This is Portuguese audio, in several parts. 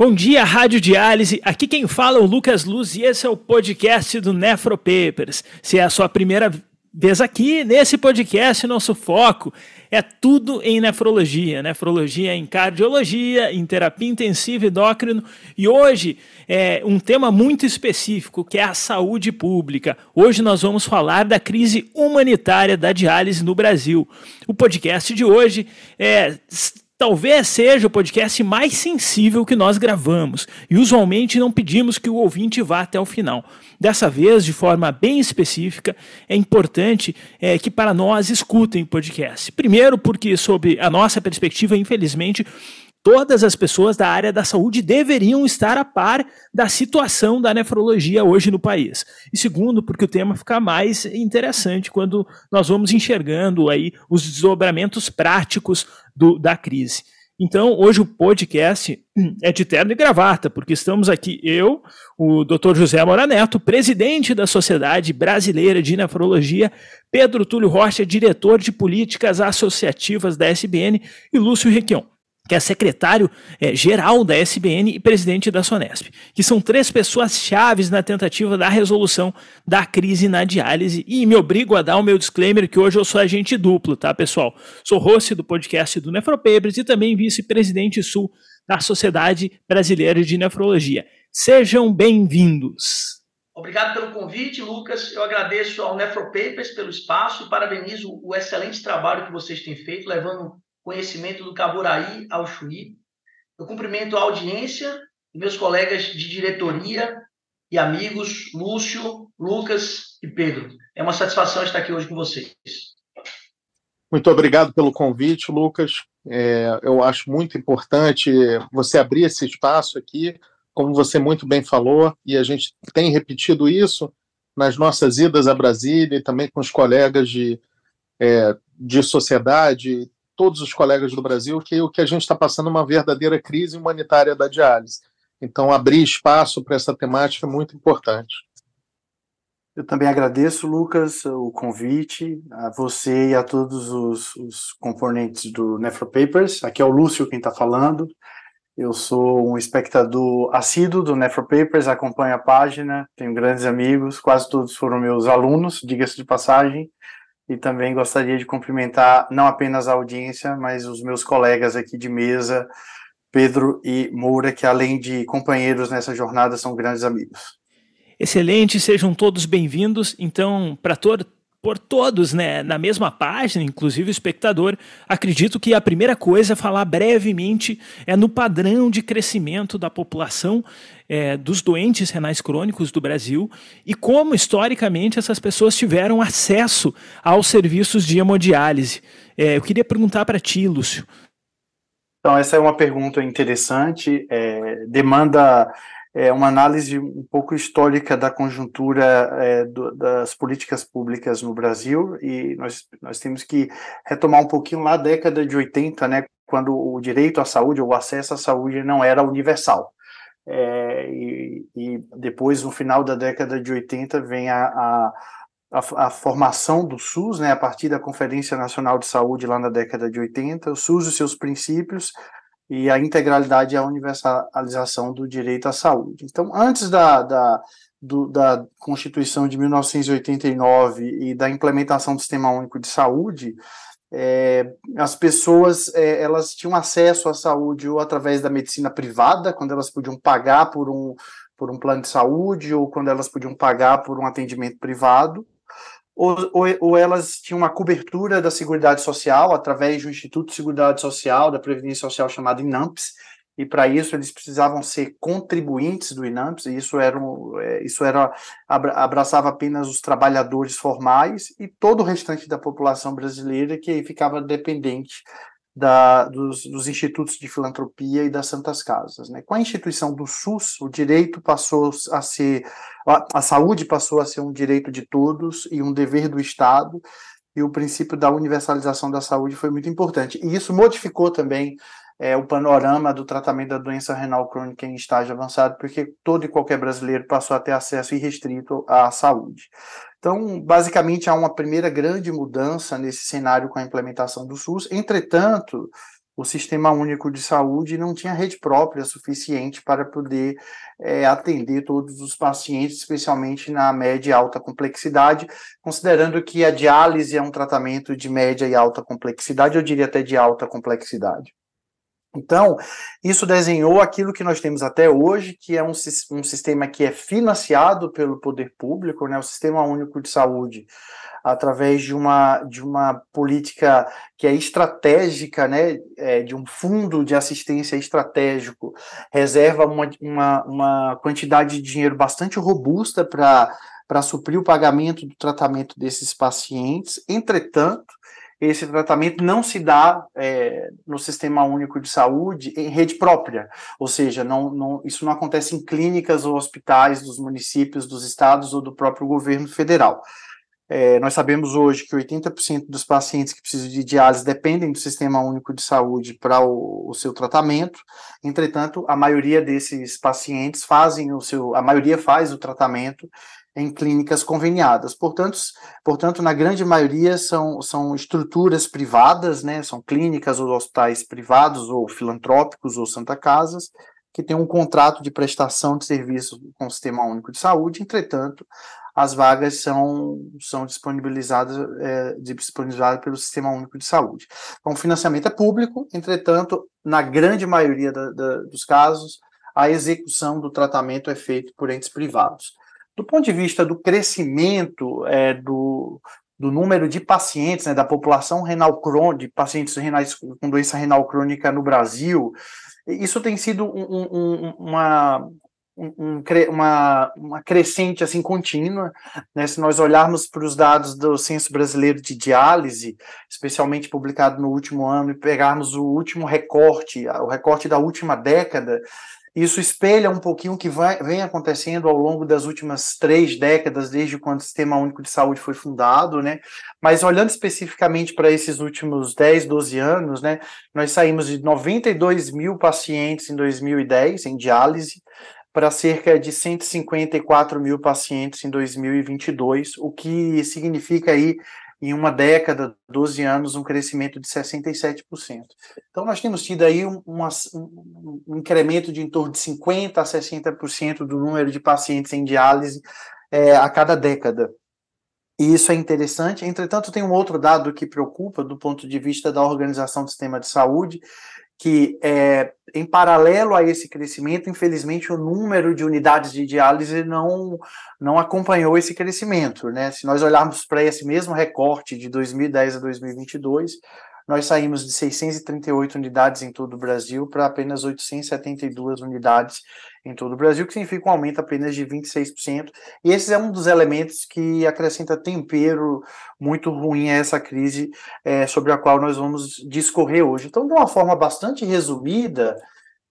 Bom dia, Rádio Diálise. Aqui quem fala é o Lucas Luz e esse é o podcast do Nefropapers. Se é a sua primeira vez aqui, nesse podcast, nosso foco é tudo em nefrologia. Nefrologia em cardiologia, em terapia intensiva endócrino e hoje é um tema muito específico que é a saúde pública. Hoje nós vamos falar da crise humanitária da diálise no Brasil. O podcast de hoje é Talvez seja o podcast mais sensível que nós gravamos e usualmente não pedimos que o ouvinte vá até o final. Dessa vez, de forma bem específica, é importante é, que para nós escutem o podcast. Primeiro, porque, sob a nossa perspectiva, infelizmente, todas as pessoas da área da saúde deveriam estar a par da situação da nefrologia hoje no país. E segundo, porque o tema fica mais interessante quando nós vamos enxergando aí os desdobramentos práticos do, da crise. Então, hoje o podcast é de terno e gravata, porque estamos aqui eu, o Dr. José Mora Neto, presidente da Sociedade Brasileira de Nefrologia, Pedro Túlio Rocha, diretor de políticas associativas da SBN, e Lúcio Requião, que é secretário é, da SBN e presidente da Sonesp, que são três pessoas chaves na tentativa da resolução da crise na diálise. E me obrigo a dar o meu disclaimer que hoje eu sou agente duplo, tá, pessoal? Sou host do podcast do Nefropapers e também vice-presidente sul da Sociedade Brasileira de Nefrologia. Sejam bem-vindos. Obrigado pelo convite, Lucas. Eu agradeço ao Nefropapers pelo espaço e parabenizo o excelente trabalho que vocês têm feito, levando conhecimento do Caburaí ao Chuí. Eu cumprimento a audiência meus colegas de diretoria e amigos, Lúcio, Lucas e Pedro. É uma satisfação estar aqui hoje com vocês. Muito obrigado pelo convite, Lucas. É, eu acho muito importante você abrir esse espaço aqui, como você muito bem falou, e a gente tem repetido isso nas nossas idas a Brasília e também com os colegas de, é, de sociedade, todos os colegas do Brasil que o que a gente está passando é uma verdadeira crise humanitária da diálise. Então, abrir espaço para essa temática é muito importante. Eu também agradeço, Lucas, o convite, a você e a todos os, os componentes do Nefropapers. Aqui é o Lúcio quem está falando. Eu sou um espectador assíduo do Nefropapers, acompanho a página, tenho grandes amigos, quase todos foram meus alunos, diga-se de passagem e também gostaria de cumprimentar não apenas a audiência, mas os meus colegas aqui de mesa, Pedro e Moura, que além de companheiros nessa jornada, são grandes amigos. Excelente, sejam todos bem-vindos. Então, para todo por todos né, na mesma página, inclusive o espectador, acredito que a primeira coisa é falar brevemente é no padrão de crescimento da população é, dos doentes renais crônicos do Brasil e como historicamente essas pessoas tiveram acesso aos serviços de hemodiálise. É, eu queria perguntar para ti, Lúcio. Então, essa é uma pergunta interessante, é, demanda é, uma análise um pouco histórica da conjuntura é, do, das políticas públicas no Brasil e nós, nós temos que retomar um pouquinho lá a década de 80, né, quando o direito à saúde ou o acesso à saúde não era universal. É, e, e, depois, no final da década de 80, vem a, a, a, a, formação do SUS, né, a partir da Conferência Nacional de Saúde lá na década de 80, o SUS e seus princípios, e a integralidade e a universalização do direito à saúde. Então, antes da, da, do, da Constituição de 1989 e da implementação do Sistema Único de Saúde, é, as pessoas é, elas tinham acesso à saúde ou através da medicina privada, quando elas podiam pagar por um, por um plano de saúde ou quando elas podiam pagar por um atendimento privado, ou, ou, ou, elas tinham uma cobertura da Seguridade Social através do Instituto de Seguridade Social, da Previdência Social chamado INAMPS, e para isso eles precisavam ser contribuintes do INAMPS, e isso era, é, isso era abraçava apenas os trabalhadores formais e todo o restante da população brasileira que ficava dependente da, dos, dos, institutos de filantropia e das santas casas. Né? Com a instituição do SUS, o direito passou a ser, a, a saúde passou a ser um direito de todos e um dever do Estado, e o princípio da universalização da saúde foi muito importante. E isso modificou também é, o panorama do tratamento da doença renal crônica em estágio avançado, porque todo e qualquer brasileiro passou a ter acesso irrestrito à saúde. Então, basicamente, há uma primeira grande mudança nesse cenário com a implementação do SUS. Entretanto, o Sistema Único de Saúde não tinha rede própria suficiente para poder é, atender todos os pacientes, especialmente na média e alta complexidade, considerando que a diálise é um tratamento de média e alta complexidade, eu diria até de alta complexidade. Então, isso desenhou aquilo que nós temos até hoje, que é um, um sistema que é financiado pelo poder público, né, o Sistema Único de Saúde, através de uma, de uma política que é estratégica, né, é, de um fundo de assistência estratégico, reserva uma, uma, uma quantidade de dinheiro bastante robusta para suprir o pagamento do tratamento desses pacientes. Entretanto, esse tratamento não se dá é, no Sistema Único de Saúde em rede própria, ou seja, não, não, isso não acontece em clínicas ou hospitais dos municípios, dos estados ou do próprio governo federal. É, nós sabemos hoje que 80% dos pacientes que precisam de diálise dependem do Sistema Único de Saúde para o, o, seu tratamento. Entretanto, a maioria desses pacientes fazem o seu, a maioria faz o tratamento em clínicas conveniadas. Portanto, portanto, na grande maioria são, são estruturas privadas, né, são clínicas ou hospitais privados ou filantrópicos ou santa casas, que têm um contrato de prestação de serviço com o Sistema Único de Saúde, entretanto, as vagas são, são disponibilizadas, é, disponibilizadas pelo Sistema Único de Saúde. Então, o financiamento é público, entretanto, na grande maioria da, da, dos casos, a execução do tratamento é feita por entes privados. Do ponto de vista do crescimento é, do, do número de pacientes, né, da população renal crônica, de pacientes renais com doença renal crônica no Brasil, isso tem sido um, um, uma, um, uma, uma crescente assim contínua. Né? Se nós olharmos para os dados do Censo Brasileiro de Diálise, especialmente publicado no último ano, e pegarmos o último recorte, o recorte da última década, isso espelha um pouquinho o que vai, vem acontecendo ao longo das últimas três décadas, desde quando o Sistema Único de Saúde foi fundado, né? Mas olhando especificamente para esses últimos 10, 12 anos, né? Nós saímos de 92 mil pacientes em 2010 em diálise para cerca de 154 mil pacientes em 2022, o que significa aí em uma década, 12 anos, um crescimento de 67%. Então, nós temos tido aí um, um, um incremento de em torno de 50% a 60% do número de pacientes em diálise é, a cada década. E isso é interessante. Entretanto, tem um outro dado que preocupa do ponto de vista da organização do sistema de saúde, que é, em paralelo a esse crescimento, infelizmente o número de unidades de diálise não, não acompanhou esse crescimento. Né? Se nós olharmos para esse mesmo recorte de 2010 a 2022, nós saímos de 638 unidades em todo o Brasil para apenas 872 unidades em todo o Brasil, que significa um aumento apenas de 26%. E esse é um dos elementos que acrescenta tempero muito ruim a essa crise é, sobre a qual nós vamos discorrer hoje. Então, de uma forma bastante resumida,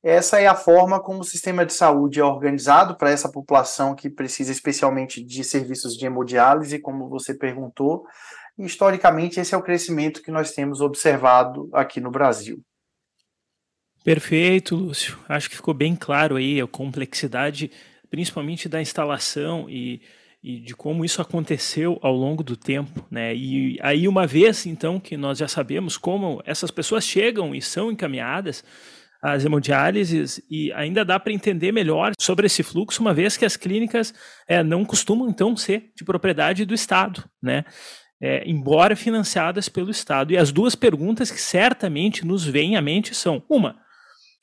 essa é a forma como o sistema de saúde é organizado para essa população que precisa especialmente de serviços de hemodiálise, como você perguntou. Historicamente, esse é o crescimento que nós temos observado aqui no Brasil. Perfeito, Lúcio. Acho que ficou bem claro aí a complexidade, principalmente da instalação e, e de como isso aconteceu ao longo do tempo, né? E aí uma vez então que nós já sabemos como essas pessoas chegam e são encaminhadas às hemodiálises e ainda dá para entender melhor sobre esse fluxo, uma vez que as clínicas é, não costumam então ser de propriedade do Estado, né? É, embora financiadas pelo Estado. E as duas perguntas que certamente nos vêm à mente são: uma,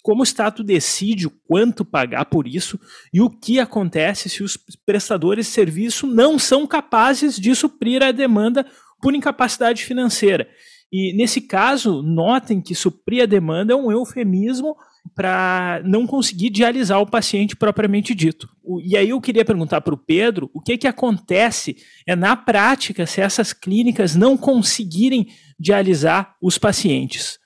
como o Estado decide o quanto pagar por isso e o que acontece se os prestadores de serviço não são capazes de suprir a demanda por incapacidade financeira. E nesse caso, notem que suprir a demanda é um eufemismo para não conseguir dialisar o paciente propriamente dito. E aí eu queria perguntar para o Pedro o que, que acontece é, na prática se essas clínicas não conseguirem dialisar os pacientes.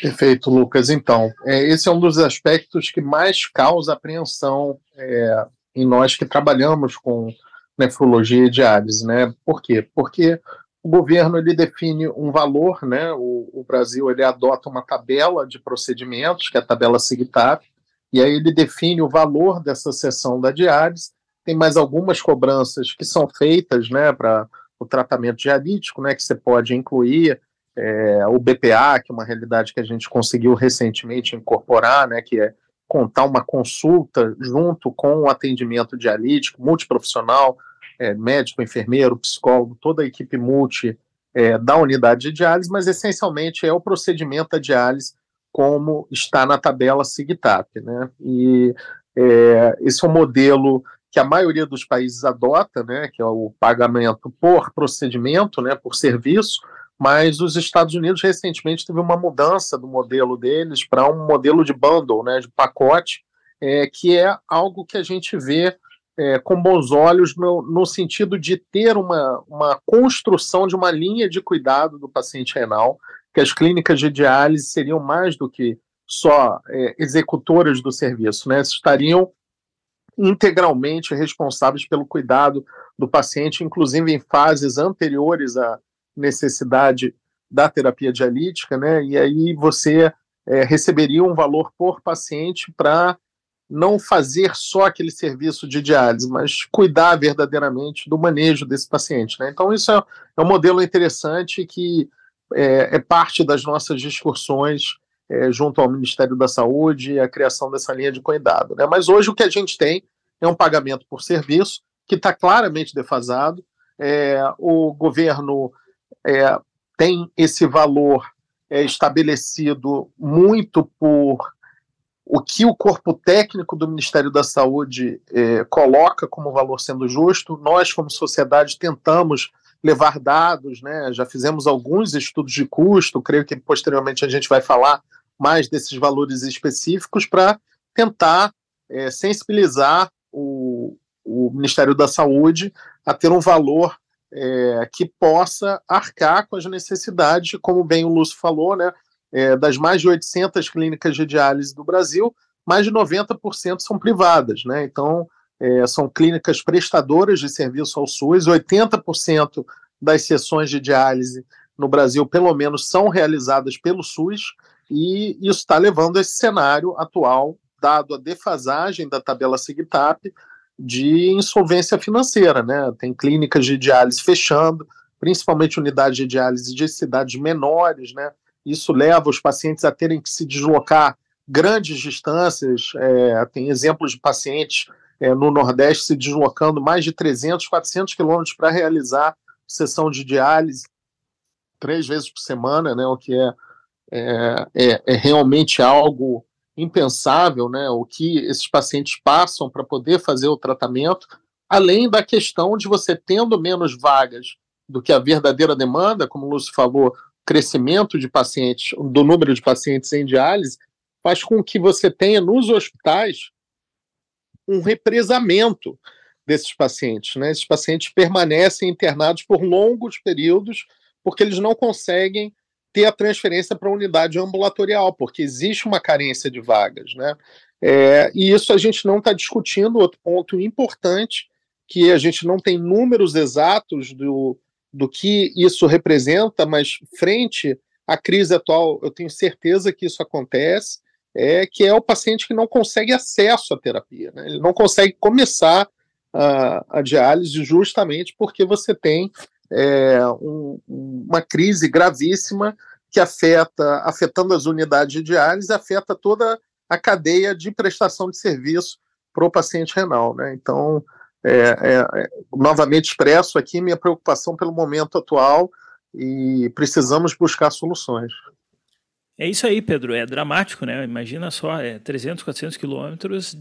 Perfeito, Lucas. Então, é, esse é um dos aspectos que mais causa apreensão é, em nós que trabalhamos com nefrologia e diálise, né? Por quê? Porque o governo ele define um valor, né? O, o, Brasil ele adota uma tabela de procedimentos, que é a tabela SIGTAP, e aí ele define o valor dessa sessão da diálise. Tem mais algumas cobranças que são feitas, né, para o tratamento dialítico, né, que você pode incluir é, o BPA, que é uma realidade que a gente conseguiu recentemente incorporar, né, que é contar uma consulta junto com o atendimento dialítico multiprofissional, é, médico, enfermeiro, psicólogo, toda a equipe multi é, da unidade de diálise, mas essencialmente é o procedimento da diálise como está na tabela SIGTAP. Né? E é, esse é um modelo que a maioria dos países adota, né, que é o pagamento por procedimento, né, por serviço, mas os Estados Unidos recentemente teve uma mudança do modelo deles para um modelo de bundle, né, de pacote, é, que é algo que a gente vê é, com bons olhos no, no, sentido de ter uma, uma construção de uma linha de cuidado do paciente renal, que as clínicas de diálise seriam mais do que só é, executoras do serviço, né? Estariam integralmente responsáveis pelo cuidado do paciente, inclusive em fases anteriores à necessidade da terapia dialítica, né? E aí você é, receberia um valor por paciente para não fazer só aquele serviço de diálise, mas cuidar verdadeiramente do manejo desse paciente. Né? Então, isso é, é, um modelo interessante que é, é parte das nossas discussões é, junto ao Ministério da Saúde e a criação dessa linha de cuidado. Né? Mas hoje o que a gente tem é um pagamento por serviço que está claramente defasado. É, o governo é, tem esse valor é, estabelecido muito por o que o corpo técnico do Ministério da Saúde eh, coloca como valor sendo justo. Nós, como sociedade, tentamos levar dados, né? já fizemos alguns estudos de custo, creio que posteriormente a gente vai falar mais desses valores específicos para tentar eh, sensibilizar o, o, Ministério da Saúde a ter um valor eh, que possa arcar com as necessidades, como bem o Lúcio falou, né? É, das mais de 800 clínicas de diálise do Brasil, mais de 90% são privadas, né? Então, é, são clínicas prestadoras de serviço ao SUS, 80% das sessões de diálise no Brasil, pelo menos, são realizadas pelo SUS, e isso está levando a esse cenário atual, dado a defasagem da tabela SIGTAP, de insolvência financeira, né? Tem clínicas de diálise fechando, principalmente unidades de diálise de cidades menores, né? Isso leva os pacientes a terem que se deslocar grandes distâncias. É, tem exemplos de pacientes é, no Nordeste se deslocando mais de 300, 400 quilômetros para realizar sessão de diálise três vezes por semana, né, o que é, é, é, é realmente algo impensável, né, o que esses pacientes passam para poder fazer o tratamento, além da questão de você tendo menos vagas do que a verdadeira demanda, como o Lúcio falou, crescimento de pacientes, do número de pacientes em diálise, faz com que você tenha nos hospitais um represamento desses pacientes. Né? Esses pacientes permanecem internados por longos períodos porque eles não conseguem ter a transferência para a unidade ambulatorial, porque existe uma carência de vagas. Né? É, e isso a gente não está discutindo. Outro ponto importante, que a gente não tem números exatos do, do que isso representa, mas frente à crise atual, eu tenho certeza que isso acontece, é que é o paciente que não consegue acesso à terapia, né? ele não consegue começar a, a diálise justamente porque você tem é, um, uma crise gravíssima que afeta, afetando as unidades de diálise, afeta toda a cadeia de prestação de serviço para o paciente renal, né? Então, é, é, é, novamente expresso aqui minha preocupação pelo momento atual e precisamos buscar soluções. É isso aí, Pedro. É dramático, né? Imagina só, é 300, 400 quilômetros,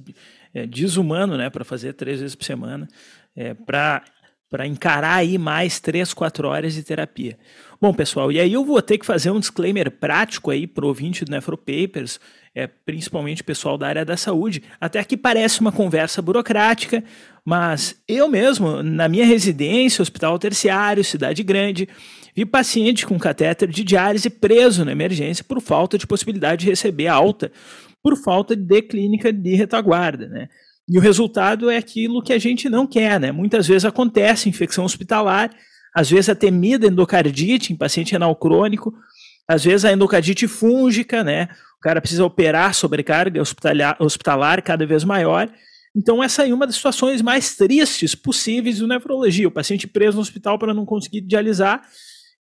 é desumano, né? Para fazer três vezes por semana, é, para para encarar aí mais três, quatro horas de terapia. Bom, pessoal, e aí eu vou ter que fazer um disclaimer prático aí para o ouvinte do Nefropapers. É, principalmente pessoal da área da saúde. Até que parece uma conversa burocrática, mas eu mesmo, na minha residência, hospital terciário, cidade grande, vi paciente com catéter de diálise preso na emergência por falta de possibilidade de receber alta, por falta de clínica de retaguarda, né? E o resultado é aquilo que a gente não quer, né? Muitas vezes acontece infecção hospitalar, às vezes a temida endocardite em paciente renal crônico, às vezes a endocardite fúngica, né? O cara precisa operar sobrecarga hospitalar, hospitalar cada vez maior. Então, essa é uma das situações mais tristes possíveis do nefrologia. O paciente preso no hospital para não conseguir dialisar.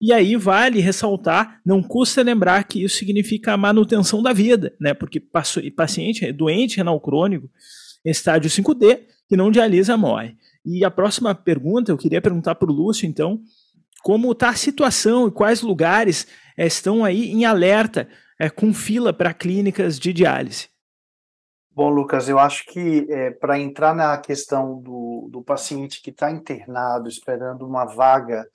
E aí vale ressaltar, não custa lembrar que isso significa a manutenção da vida, né? Porque paciente doente renal crônico, estágio 5D, que não dialisa, morre. E a próxima pergunta, eu queria perguntar para o Lúcio, então, como está a situação e quais lugares é, estão aí em alerta é, com fila para clínicas de diálise? Bom, Lucas, eu acho que é, para entrar na questão do, do paciente que está internado esperando uma vaga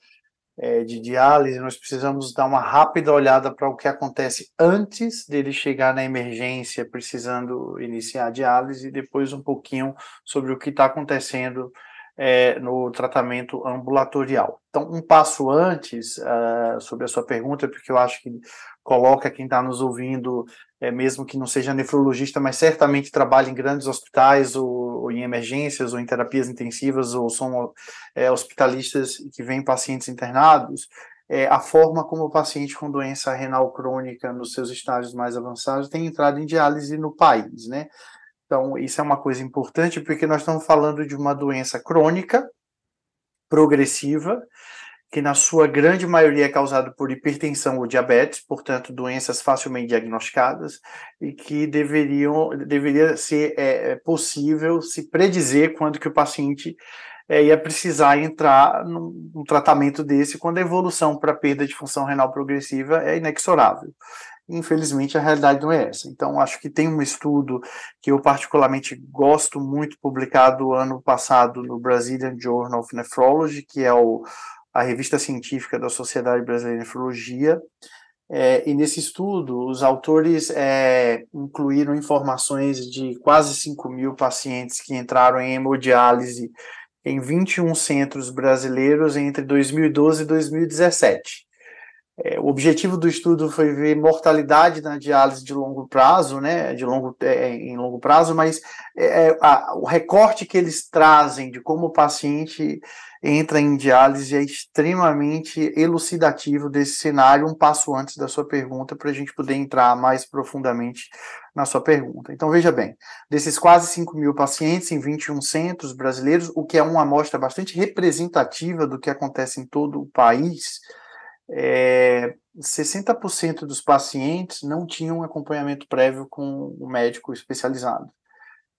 é, de diálise, nós precisamos dar uma rápida olhada para o que acontece antes dele chegar na emergência precisando iniciar a diálise e depois um pouquinho sobre o que está acontecendo é, no tratamento ambulatorial. Então, um passo antes uh, sobre a sua pergunta, porque eu acho que coloca quem está nos ouvindo, é, mesmo que não seja nefrologista, mas certamente trabalha em grandes hospitais, ou, ou em emergências, ou em terapias intensivas, ou são é, hospitalistas que vêm pacientes internados, é, a forma como o paciente com doença renal crônica nos seus estágios mais avançados tem entrado em diálise no país, né? Então, isso é uma coisa importante porque nós estamos falando de uma doença crônica, progressiva, que na sua grande maioria é causada por hipertensão ou diabetes, portanto, doenças facilmente diagnosticadas, e que deveriam, deveria ser é, é possível se predizer quando que o paciente é, ia precisar entrar num, num tratamento desse quando a evolução para perda de função renal progressiva é inexorável. Infelizmente, a realidade não é essa. Então, acho que tem um estudo que eu particularmente gosto muito, publicado ano passado no Brazilian Journal of Nephrology, que é o, a revista científica da Sociedade Brasileira de Nefrologia. É, e nesse estudo, os autores é, incluíram informações de quase 5 mil pacientes que entraram em hemodiálise em 21 centros brasileiros entre 2012 e 2017. É, o objetivo do estudo foi ver mortalidade na diálise de longo prazo, né, de longo, é, em longo prazo, mas é, é, a, o recorte que eles trazem de como o paciente entra em diálise é extremamente elucidativo desse cenário, um passo antes da sua pergunta, para a gente poder entrar mais profundamente na sua pergunta. Então, veja bem, desses quase 5 mil pacientes em 21 centros brasileiros, o que é uma amostra bastante representativa do que acontece em todo o país, é, 60% dos pacientes não tinham acompanhamento prévio com um médico especializado.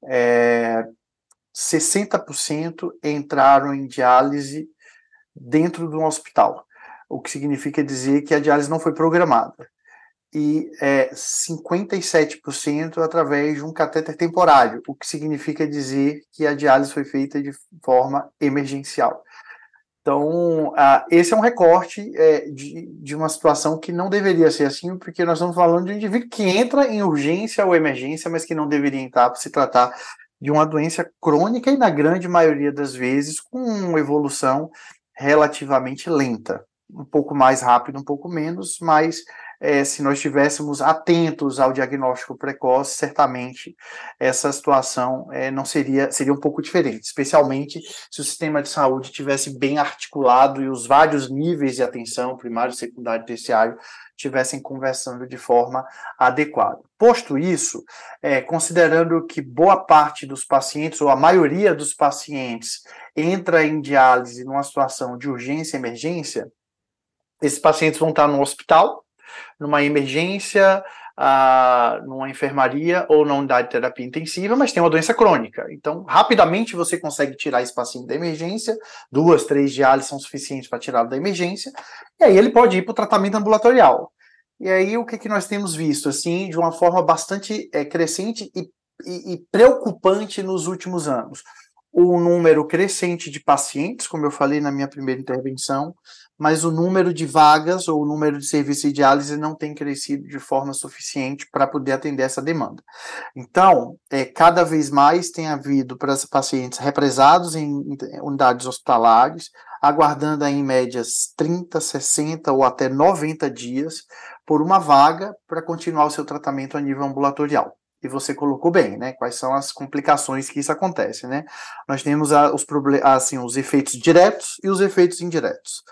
É, 60% entraram em diálise dentro de um hospital, o que significa dizer que a diálise não foi programada. E é, 57% através de um catéter temporário, o que significa dizer que a diálise foi feita de forma emergencial. Então, uh, esse é um recorte é, de, de uma situação que não deveria ser assim, porque nós estamos falando de um indivíduo que entra em urgência ou emergência, mas que não deveria entrar para se tratar de uma doença crônica e, na grande maioria das vezes, com evolução relativamente lenta. Um pouco mais rápido, um pouco menos, mas é, se nós estivéssemos atentos ao diagnóstico precoce, certamente essa situação é, não seria seria um pouco diferente, especialmente se o sistema de saúde tivesse bem articulado e os vários níveis de atenção, primário, secundário e terciário, estivessem conversando de forma adequada. Posto isso, é, considerando que boa parte dos pacientes, ou a maioria dos pacientes, entra em diálise numa situação de urgência e emergência, esses pacientes vão estar no hospital, numa emergência, numa enfermaria ou na unidade de terapia intensiva, mas tem uma doença crônica. Então, rapidamente você consegue tirar esse paciente da emergência, duas, três diálises são suficientes para tirá-lo da emergência, e aí ele pode ir para o tratamento ambulatorial. E aí o que, que nós temos visto, assim, de uma forma bastante é, crescente e, e, e preocupante nos últimos anos? o número crescente de pacientes, como eu falei na minha primeira intervenção, mas o número de vagas ou o número de serviços de diálise não tem crescido de forma suficiente para poder atender essa demanda. Então, é, cada vez mais tem havido para pacientes represados em unidades hospitalares, aguardando aí, em médias 30, 60 ou até 90 dias por uma vaga para continuar o seu tratamento a nível ambulatorial e você colocou bem, né? Quais são as complicações que isso acontece, né? Nós temos a, os, assim, os efeitos diretos e os efeitos indiretos.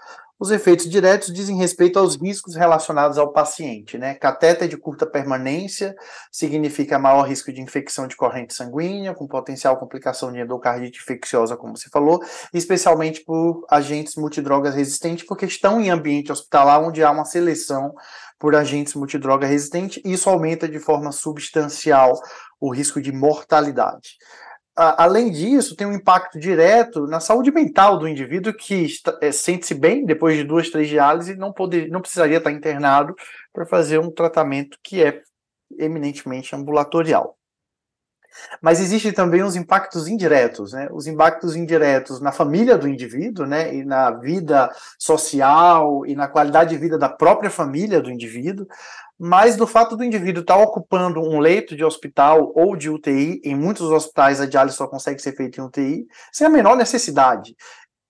Os efeitos diretos dizem respeito aos riscos relacionados ao paciente, né? Catéter de curta permanência significa maior risco de infecção de corrente sanguínea, com potencial complicação de endocardite infecciosa, como você falou, especialmente por agentes multidrogas resistentes, porque estão em ambiente hospitalar onde há uma seleção por agentes multidroga resistentes, e isso aumenta de forma substancial o risco de mortalidade além disso, tem um impacto direto na saúde mental do indivíduo que é, sente-se bem depois de duas, três diálises e não, poder, não precisaria estar internado para fazer um tratamento que é eminentemente ambulatorial. Mas existem também os impactos indiretos, né? Os impactos indiretos na família do indivíduo, né? E na vida social e na qualidade de vida da própria família do indivíduo, mas do fato do indivíduo estar ocupando um leito de hospital ou de UTI, em muitos hospitais a diálise só consegue ser feita em UTI, sem a menor necessidade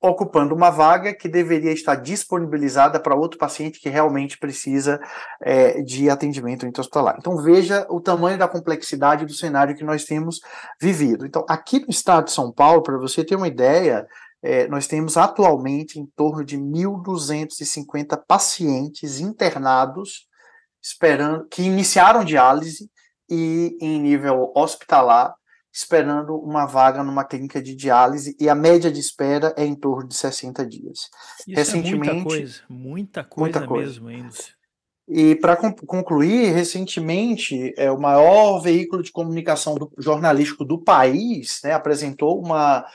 ocupando uma vaga que deveria estar disponibilizada para outro paciente que realmente precisa é, de atendimento intra-hospitalar. Então veja o tamanho da complexidade do cenário que nós temos vivido. Então aqui no estado de São Paulo, para você ter uma ideia, é, nós temos atualmente em torno de 1.250 pacientes internados esperando que iniciaram diálise e em nível hospitalar esperando uma vaga numa clínica de diálise e a média de espera é em torno de 60 dias. Isso recentemente, é muita coisa, muita coisa, muita coisa. mesmo ainda. E para concluir, recentemente, é, o maior veículo de comunicação do, jornalístico do país né, apresentou uma,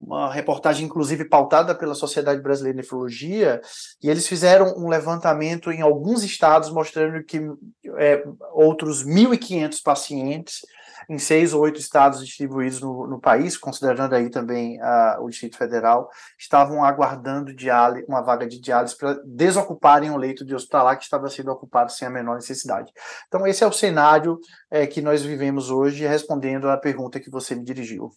uma reportagem, inclusive, pautada pela Sociedade Brasileira de Nefrologia, e eles fizeram um levantamento em alguns estados, mostrando que é, outros 1.500 pacientes em seis ou oito estados distribuídos no, no país, considerando aí também uh, o Distrito Federal, estavam aguardando diálise, uma vaga de diálise para desocuparem o leito de hospitalar que estava sendo ocupado sem a menor necessidade. Então, esse é o cenário é, que nós vivemos hoje, respondendo à pergunta que você me dirigiu.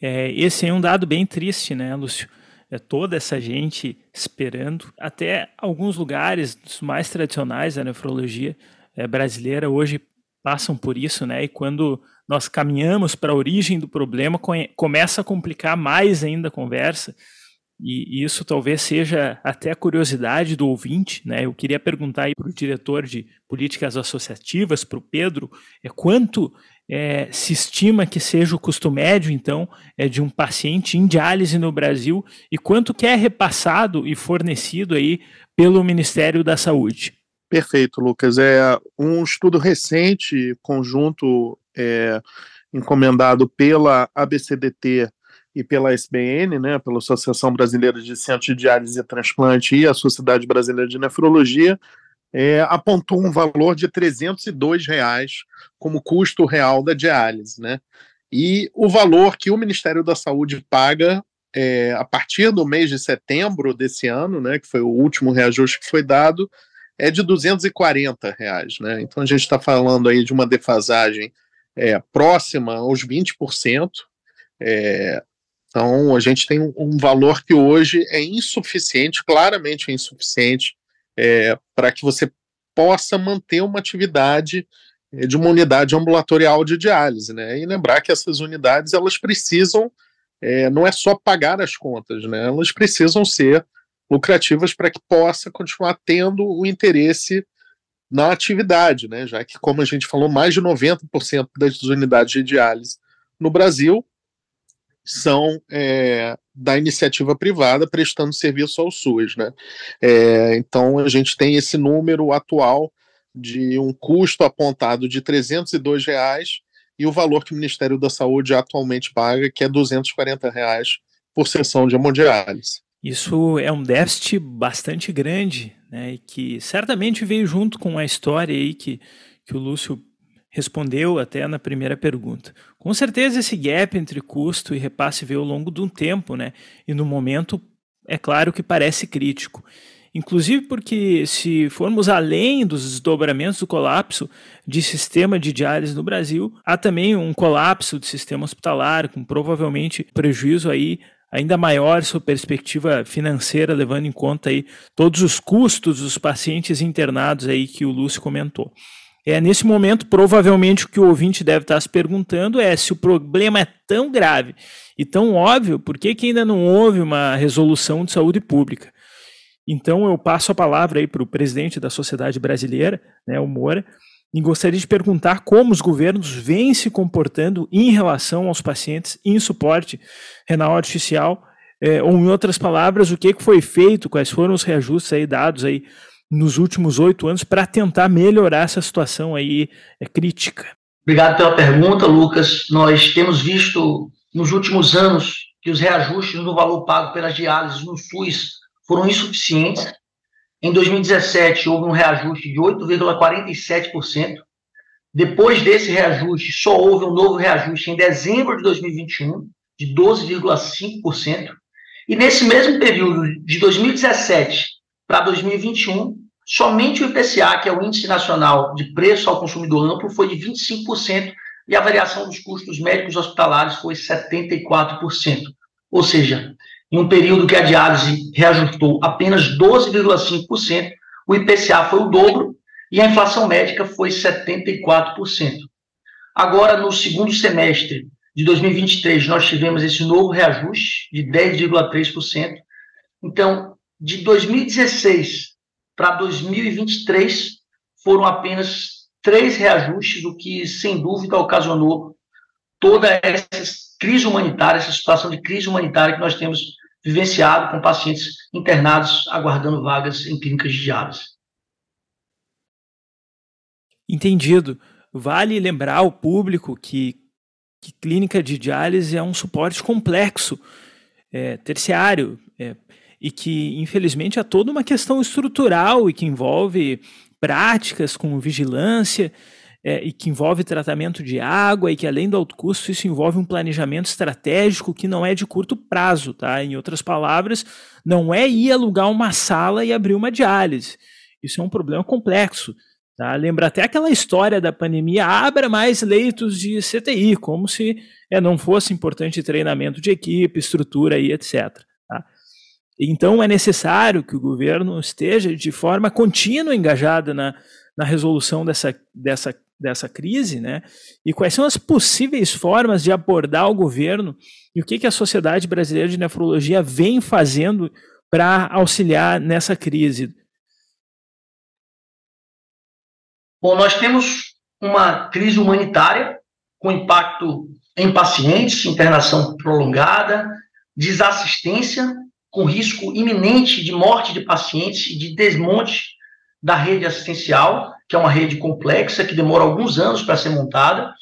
É, esse é um dado bem triste, né, Lúcio? É toda essa gente esperando. Até alguns lugares mais tradicionais da nefrologia é, brasileira hoje passam por isso, né? E quando nós caminhamos para a origem do problema, começa a complicar mais ainda a conversa. E isso talvez seja até a curiosidade do ouvinte, né? Eu queria perguntar para o diretor de políticas associativas, para o Pedro, é quanto é, se estima que seja o custo médio, então, é de um paciente em diálise no Brasil e quanto que é repassado e fornecido aí pelo Ministério da Saúde? Perfeito, Lucas. É um estudo recente, conjunto é, encomendado pela ABCDT e pela SBN, né, pela Associação Brasileira de Centros de Diálise e Transplante e a Sociedade Brasileira de Nefrologia, é, apontou um valor de 302 reais como custo real da diálise, né? E o valor que o Ministério da Saúde paga é, a partir do mês de setembro desse ano, né, que foi o último reajuste que foi dado, é de 240 reais, né? Então a gente está falando aí de uma defasagem é, próxima aos 20%. É, então a gente tem um, valor que hoje é insuficiente, claramente é insuficiente é, para que você possa manter uma atividade é, de uma unidade ambulatorial de diálise, né? E lembrar que essas unidades elas precisam é, não é só pagar as contas, né? Elas precisam ser lucrativas para que possa continuar tendo o interesse na atividade, né? Já que, como a gente falou, mais de 90% das unidades de diálise no Brasil são é, da iniciativa privada prestando serviço ao SUS, né? É, então a gente tem esse número atual de um custo apontado de 302 reais e o valor que o Ministério da Saúde atualmente paga, que é 240 reais por sessão de hemodiálise. Isso é um déficit bastante grande, né? E que certamente veio junto com a história aí que, que o Lúcio respondeu até na primeira pergunta. Com certeza esse gap entre custo e repasse veio ao longo de um tempo, né? E no momento é claro que parece crítico. Inclusive porque se formos além dos desdobramentos do colapso de sistema de diálise no Brasil, há também um colapso do sistema hospitalar, com provavelmente prejuízo aí ainda maior sua perspectiva financeira, levando em conta aí todos os custos dos pacientes internados aí que o Lúcio comentou. É, nesse momento, provavelmente o que o ouvinte deve estar se perguntando é se o problema é tão grave e tão óbvio, por que, que ainda não houve uma resolução de saúde pública? Então eu passo a palavra aí para o presidente da Sociedade Brasileira, né, o Moura, e gostaria de perguntar como os governos vêm se comportando em relação aos pacientes em suporte renal artificial, é, ou em outras palavras, o que, foi feito, quais foram os reajustes aí dados aí nos últimos oito anos para tentar melhorar essa situação aí é, crítica. Obrigado pela pergunta, Lucas. Nós temos visto nos últimos anos que os reajustes no valor pago pelas diálises no SUS foram insuficientes. Em 2017, houve um reajuste de 8,47%. Depois desse reajuste, só houve um novo reajuste em dezembro de 2021, de 12,5%. E nesse mesmo período, de 2017 para 2021, somente o IPCA, que é o Índice Nacional de Preço ao Consumidor Amplo, foi de 25% e a variação dos custos médicos hospitalares foi 74%. Ou seja, em um período que a diálise reajustou apenas 12,5%, o IPCA foi o dobro e a inflação médica foi 74%. Agora, no segundo semestre de 2023, nós tivemos esse novo reajuste de 10,3%. Então, de 2016 para 2023, foram apenas três reajustes, o que, sem dúvida, ocasionou toda essa crise humanitária, essa situação de crise humanitária que nós temos vivenciado com pacientes internados aguardando vagas em clínicas de diálise. Entendido. Vale lembrar ao público que, que clínica de diálise é um suporte complexo, é, terciário, é, e que, infelizmente, há toda uma questão estrutural e que envolve práticas como vigilância é, e que envolve tratamento de água e que além do alto custo isso envolve um planejamento estratégico que não é de curto prazo, tá? Em outras palavras, não é ir alugar uma sala e abrir uma diálise. Isso é um problema complexo. Tá? Lembra até aquela história da pandemia, abra mais leitos de CTI, como se é, não fosse importante treinamento de equipe, estrutura e etc. Tá? Então é necessário que o governo esteja de forma contínua engajada na, na resolução dessa, dessa dessa crise, né? E quais são as possíveis formas de abordar o governo e o que, que a Sociedade Brasileira de Nefrologia vem fazendo para auxiliar nessa crise? Bom, nós temos uma crise humanitária com impacto em pacientes, internação prolongada, desassistência, com risco iminente de morte de pacientes e de desmonte da rede assistencial que é uma rede complexa, que demora alguns anos para ser montada.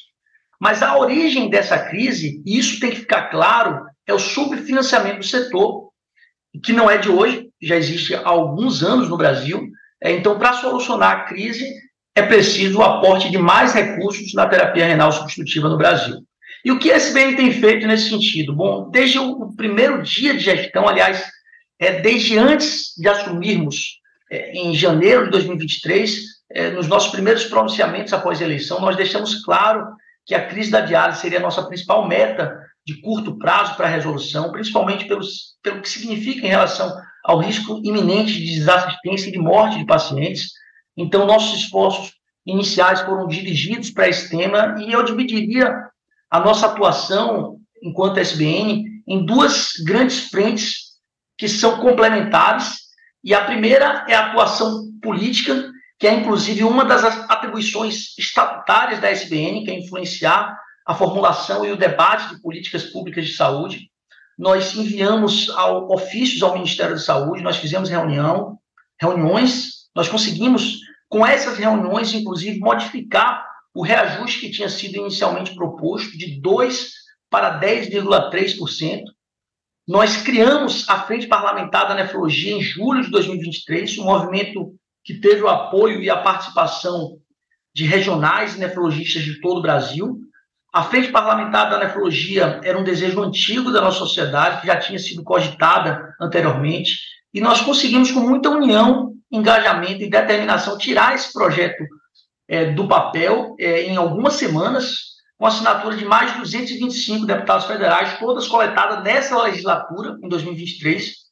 Mas a origem dessa crise, e isso tem que ficar claro, é o subfinanciamento do setor, que não é de hoje, já existe há alguns anos no Brasil. É, então, para solucionar a crise, é preciso o aporte de mais recursos na terapia renal substitutiva no Brasil. E o que a SBN tem feito nesse sentido? Bom, desde o primeiro dia de gestão, aliás, é, desde antes de assumirmos, é, em janeiro de 2023, é, nos nossos primeiros pronunciamentos após a eleição, nós deixamos claro que a crise da diálise seria a nossa principal meta de curto prazo para a resolução, principalmente pelos, pelo que significa em relação ao risco iminente de desassistência e de morte de pacientes. Então, nossos esforços iniciais foram dirigidos para esse tema e eu dividiria a nossa atuação enquanto SBN em duas grandes frentes que são complementares. E a primeira é a atuação política que é inclusive uma das atribuições estatutárias da SBN, que é influenciar a formulação e o debate de políticas públicas de saúde. Nós enviamos ao, ofícios ao Ministério da Saúde, nós fizemos reunião, reuniões, nós conseguimos, com essas reuniões, inclusive, modificar o reajuste que tinha sido inicialmente proposto de 2% para 10,3%. Nós criamos a Frente Parlamentar da Nefrologia em julho de 2023, um movimento que teve o apoio e a participação de regionais nefrologistas de todo o Brasil. A frente parlamentar da nefrologia era um desejo antigo da nossa sociedade, que já tinha sido cogitada anteriormente, e nós conseguimos, com muita união, engajamento e determinação, tirar esse projeto é, do papel é, em algumas semanas, com assinatura de mais de 225 deputados federais, todas coletadas nessa legislatura, em 2023.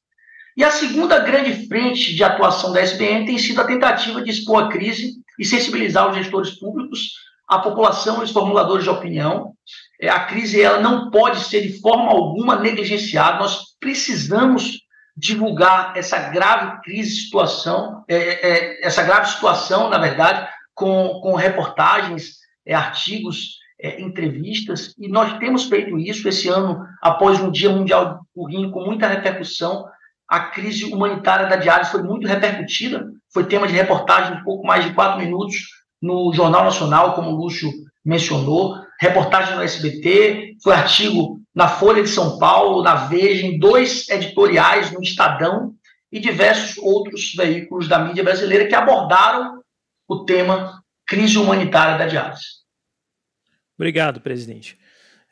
E a segunda grande frente de atuação da SBN tem sido a tentativa de expor a crise e sensibilizar os gestores públicos, a população e os formuladores de opinião. É, a crise ela não pode ser de forma alguma negligenciada. Nós precisamos divulgar essa grave crise, situação, é, é, essa grave situação, na verdade, com, com reportagens, é, artigos, é, entrevistas, e nós temos feito isso esse ano, após um Dia Mundial do Rim, com muita repercussão. A crise humanitária da diálise foi muito repercutida, foi tema de reportagem de pouco mais de quatro minutos no Jornal Nacional, como o Lúcio mencionou, reportagem no SBT, foi artigo na Folha de São Paulo, na Veja, em dois editoriais no Estadão e diversos outros veículos da mídia brasileira que abordaram o tema crise humanitária da diálise. Obrigado, presidente.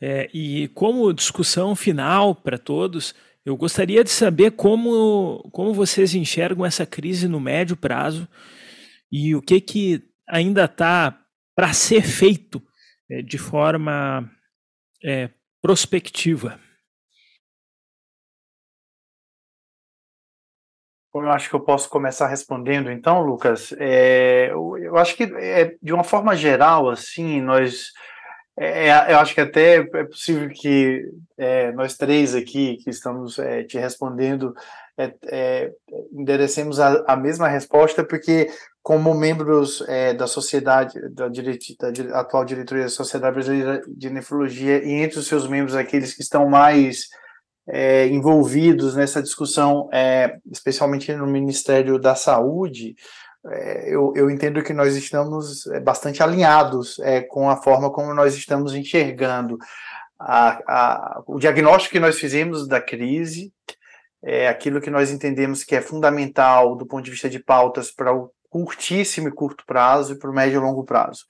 É, e como discussão final para todos, eu gostaria de saber como, como vocês enxergam essa crise no médio prazo e o que, que ainda está para ser feito é, de forma é, prospectiva. Eu acho que eu posso começar respondendo, então, Lucas. É, eu acho que, é, de uma forma geral, assim, nós. É, é eu acho que até é possível que é, nós três aqui, que estamos é, te respondendo, é, enderecemos a, a, mesma resposta, porque, como membros da sociedade, da, direti, da atual diretoria da Sociedade Brasileira de Nefrologia, e entre os seus membros, aqueles que estão mais é, envolvidos nessa discussão, é, especialmente no Ministério da Saúde, é, eu, eu, entendo que nós estamos é, bastante alinhados é, com a forma como nós estamos enxergando a, a, o diagnóstico que nós fizemos da crise, é aquilo que nós entendemos que é fundamental do ponto de vista de pautas para o curtíssimo e curto prazo e para o médio e longo prazo.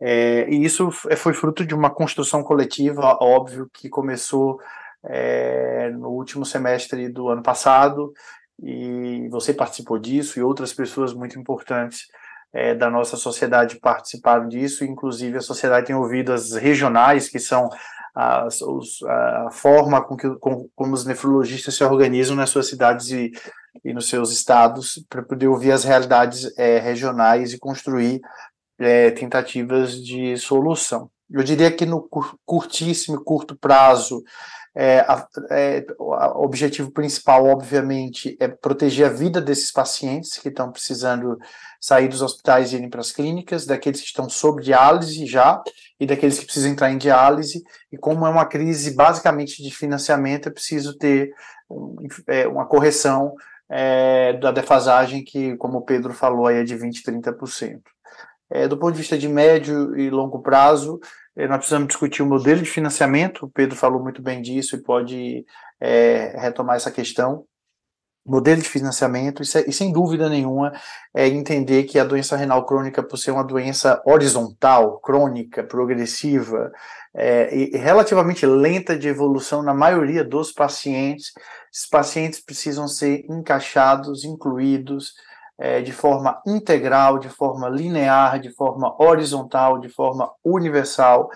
É, e isso foi fruto de uma construção coletiva, óbvio, que começou é, no último semestre do ano passado, e você participou disso, e outras pessoas muito importantes é, da nossa sociedade participaram disso, inclusive a sociedade tem ouvido as regionais, que são as, os, a forma com que com, como os nefrologistas se organizam nas suas cidades e, e nos seus estados, para poder ouvir as realidades é, regionais e construir é, tentativas de solução. Eu diria que no curtíssimo curto prazo, é, é, o objetivo principal, obviamente, é proteger a vida desses pacientes que estão precisando sair dos hospitais e irem para as clínicas, daqueles que estão sob diálise já e daqueles que precisam entrar em diálise. E como é uma crise basicamente de financiamento, é preciso ter um, é, uma correção é, da defasagem que, como o Pedro falou, é de 20%, 30%. É, do ponto de vista de médio e longo prazo, nós precisamos discutir o modelo de financiamento, o Pedro falou muito bem disso e pode é, retomar essa questão. Modelo de financiamento, e, e sem dúvida nenhuma, é entender que a doença renal crônica, por ser uma doença horizontal, crônica, progressiva, é, e relativamente lenta de evolução na maioria dos pacientes, esses pacientes precisam ser encaixados, incluídos é, de forma integral, de forma linear, de forma horizontal, de forma universal,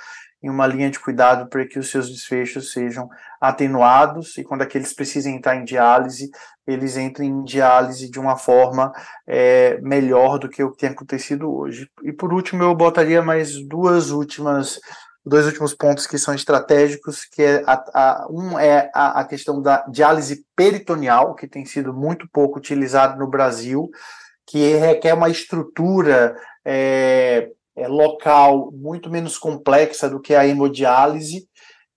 em uma linha de cuidado para que os seus desfechos sejam atenuados e quando aqueles precisem entrar em diálise, eles entrem em diálise de uma forma é, melhor do que o que tem acontecido hoje. E por último, eu botaria mais duas últimas dois últimos pontos que são estratégicos, que é a, a, um é a, a, questão da diálise peritoneal, que tem sido muito pouco utilizado no Brasil, que requer uma estrutura é, é, local muito menos complexa do que a hemodiálise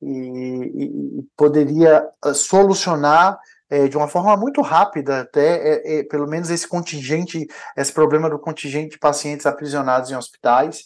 e, e, poderia ah, solucionar é, de uma forma muito rápida, até é, é, pelo menos esse contingente, esse problema do contingente de pacientes aprisionados em hospitais,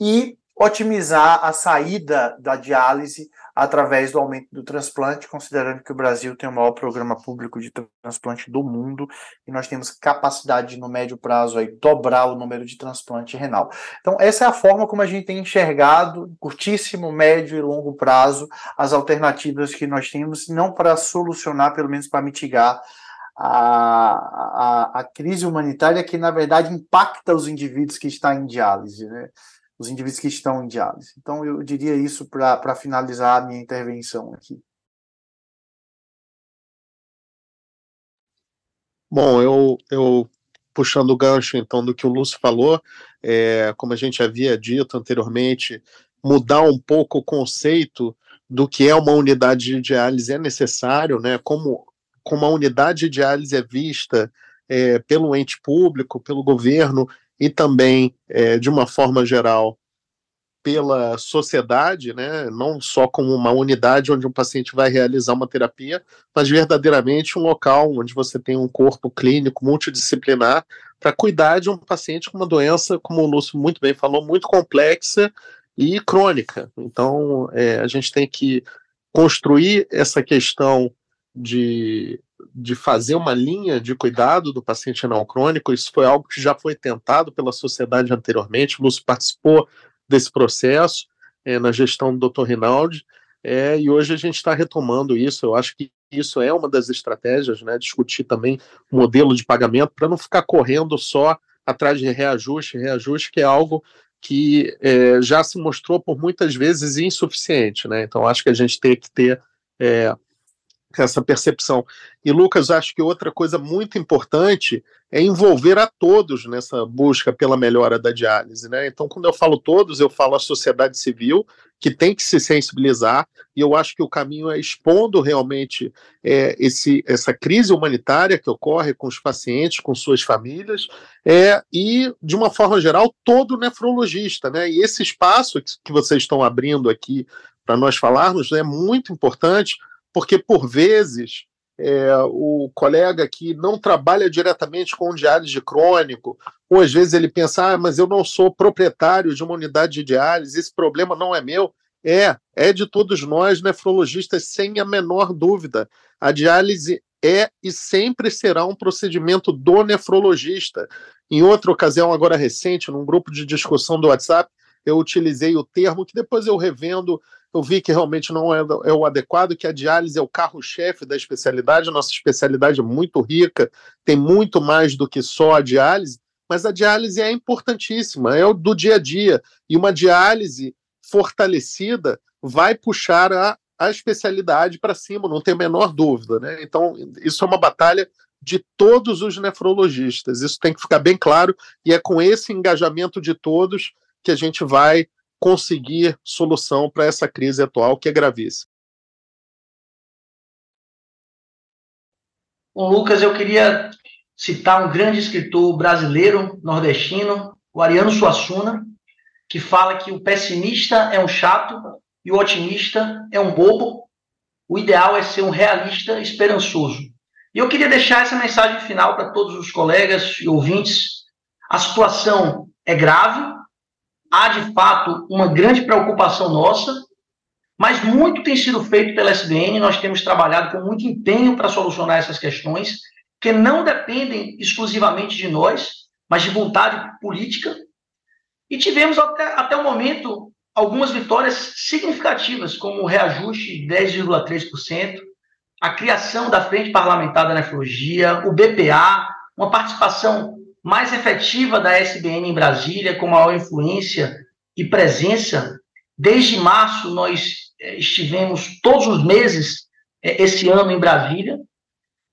e otimizar a saída da diálise através do aumento do transplante, considerando que o Brasil tem o maior programa público de transplante do mundo e nós temos capacidade no médio prazo aí dobrar o número de transplante renal. Então essa é a forma como a gente tem enxergado curtíssimo, médio e longo prazo as alternativas que nós temos, não para solucionar, pelo menos para mitigar a, a, a, crise humanitária que, na verdade, impacta os indivíduos que estão em diálise, né? Os indivíduos que estão em diálise. Então, eu diria isso para finalizar a minha intervenção aqui. Bom, eu, eu puxando o gancho, então, do que o Lúcio falou, é, como a gente havia dito anteriormente, mudar um pouco o conceito do que é uma unidade de diálise é necessário, né? Como como a unidade de diálise é vista é, pelo ente público, pelo governo e também, é, de uma forma geral, pela sociedade, né, não só como uma unidade onde um paciente vai realizar uma terapia, mas verdadeiramente um local onde você tem um corpo clínico multidisciplinar para cuidar de um paciente com uma doença, como o Lúcio muito bem falou, muito complexa e crônica. Então, é, a gente tem que construir essa questão de, de fazer uma linha de cuidado do paciente renal crônico. Isso foi algo que já foi tentado pela sociedade anteriormente. O Lúcio participou desse processo é, na gestão do Dr. Rinaldi, é, e hoje a gente está retomando isso. Eu acho que isso é uma das estratégias, né? Discutir também o modelo de pagamento para não ficar correndo só atrás de reajuste, reajuste que é algo que é, já se mostrou por muitas vezes insuficiente, né? Então acho que a gente tem que ter é, essa percepção. E Lucas, acho que outra coisa muito importante é envolver a todos nessa busca pela melhora da diálise, né? Então, quando eu falo todos, eu falo a sociedade civil, que tem que se sensibilizar, e eu acho que o caminho é expondo realmente é, esse, essa crise humanitária que ocorre com os pacientes, com suas famílias, é, e, de uma forma geral, todo nefrologista, né? E esse espaço que vocês estão abrindo aqui para nós falarmos é muito importante, porque por vezes é, o colega que não trabalha diretamente com diálise crônico, ou às vezes ele pensa, ah, mas eu não sou proprietário de uma unidade de diálise, esse problema não é meu. É, é de todos nós, nefrologistas, sem a menor dúvida. A diálise é e sempre será um procedimento do nefrologista. Em outra ocasião, agora recente, num grupo de discussão do WhatsApp, eu utilizei o termo que depois eu revendo eu vi que realmente não é, é o adequado, que a diálise é o carro-chefe da especialidade, a nossa especialidade é muito rica, tem muito mais do que só a diálise, mas a diálise é importantíssima, é o do dia a dia, e uma diálise fortalecida vai puxar a, a especialidade para cima, não tem a menor dúvida, né? Então, isso é uma batalha de todos os nefrologistas, isso tem que ficar bem claro, e é com esse engajamento de todos que a gente vai conseguir solução para essa crise atual que é gravíssima. Bom, Lucas, eu queria citar um grande escritor brasileiro, nordestino, o Ariano Suassuna, que fala que o pessimista é um chato e o otimista é um bobo. O ideal é ser um realista esperançoso. E eu queria deixar essa mensagem final para todos os colegas e ouvintes. A situação é grave, há de fato uma grande preocupação nossa, mas muito tem sido feito pela SBN, nós temos trabalhado com muito empenho para solucionar essas questões, que não dependem exclusivamente de nós, mas de vontade política. E tivemos até, até o momento algumas vitórias significativas, como o reajuste de 10,3%, a criação da Frente Parlamentar da Nefrologia, o BPA, uma participação mais efetiva da SBN em Brasília, com maior influência e presença. Desde março, nós eh, estivemos todos os meses eh, esse ano em Brasília,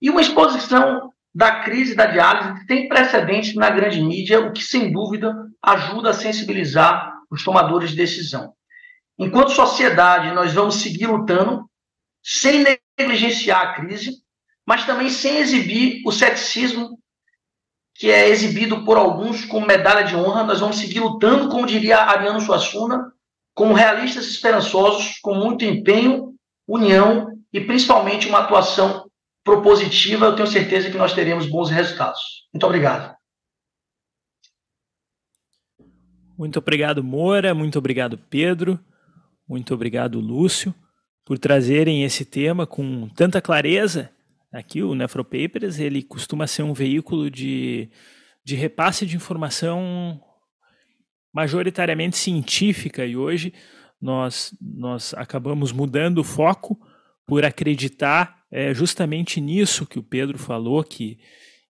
e uma exposição da crise da diálise tem precedentes na grande mídia, o que, sem dúvida, ajuda a sensibilizar os tomadores de decisão. Enquanto sociedade, nós vamos seguir lutando, sem negligenciar a crise, mas também sem exibir o ceticismo que é exibido por alguns como medalha de honra. Nós vamos seguir lutando, como diria Ariano Suassuna, como realistas esperançosos, com muito empenho, união e principalmente uma atuação propositiva. Eu tenho certeza que nós teremos bons resultados. Muito obrigado. Muito obrigado, Moura. Muito obrigado, Pedro. Muito obrigado, Lúcio. por trazerem esse tema com tanta clareza. Aqui o Nefropapers, ele costuma ser um veículo de, de repasse de informação majoritariamente científica e hoje nós, nós acabamos mudando o foco por acreditar é, justamente nisso que o Pedro falou, que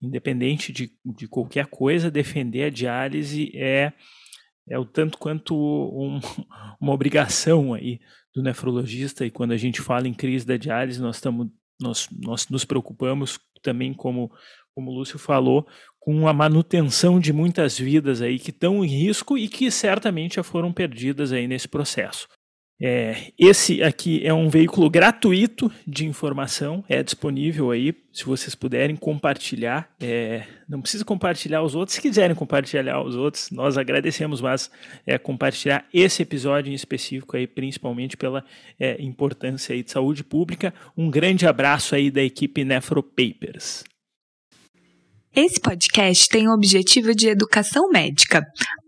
independente de, de qualquer coisa, defender a diálise é, é o tanto quanto um, uma obrigação aí do nefrologista. E quando a gente fala em crise da diálise, nós, tamo, nós, nós nos preocupamos também, como, como o Lúcio falou, com a manutenção de muitas vidas aí que estão em risco e que certamente já foram perdidas aí nesse processo. É, esse aqui é um veículo gratuito de informação, é disponível aí, se vocês puderem compartilhar. É, não precisa compartilhar os outros, se quiserem compartilhar os outros, nós agradecemos, mas é, compartilhar esse episódio em específico aí, principalmente pela é, importância aí de saúde pública. Um grande abraço aí da equipe Nefropapers. Esse podcast tem o objetivo de educação médica.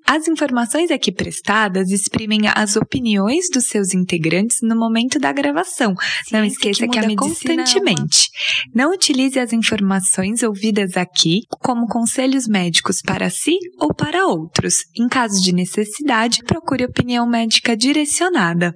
As informações aqui prestadas exprimem as opiniões dos seus integrantes no momento da gravação. Ciência Não esqueça que, que constantemente. É uma... Não utilize as informações ouvidas aqui como conselhos médicos para si ou para outros. Em caso de necessidade, procure opinião médica direcionada.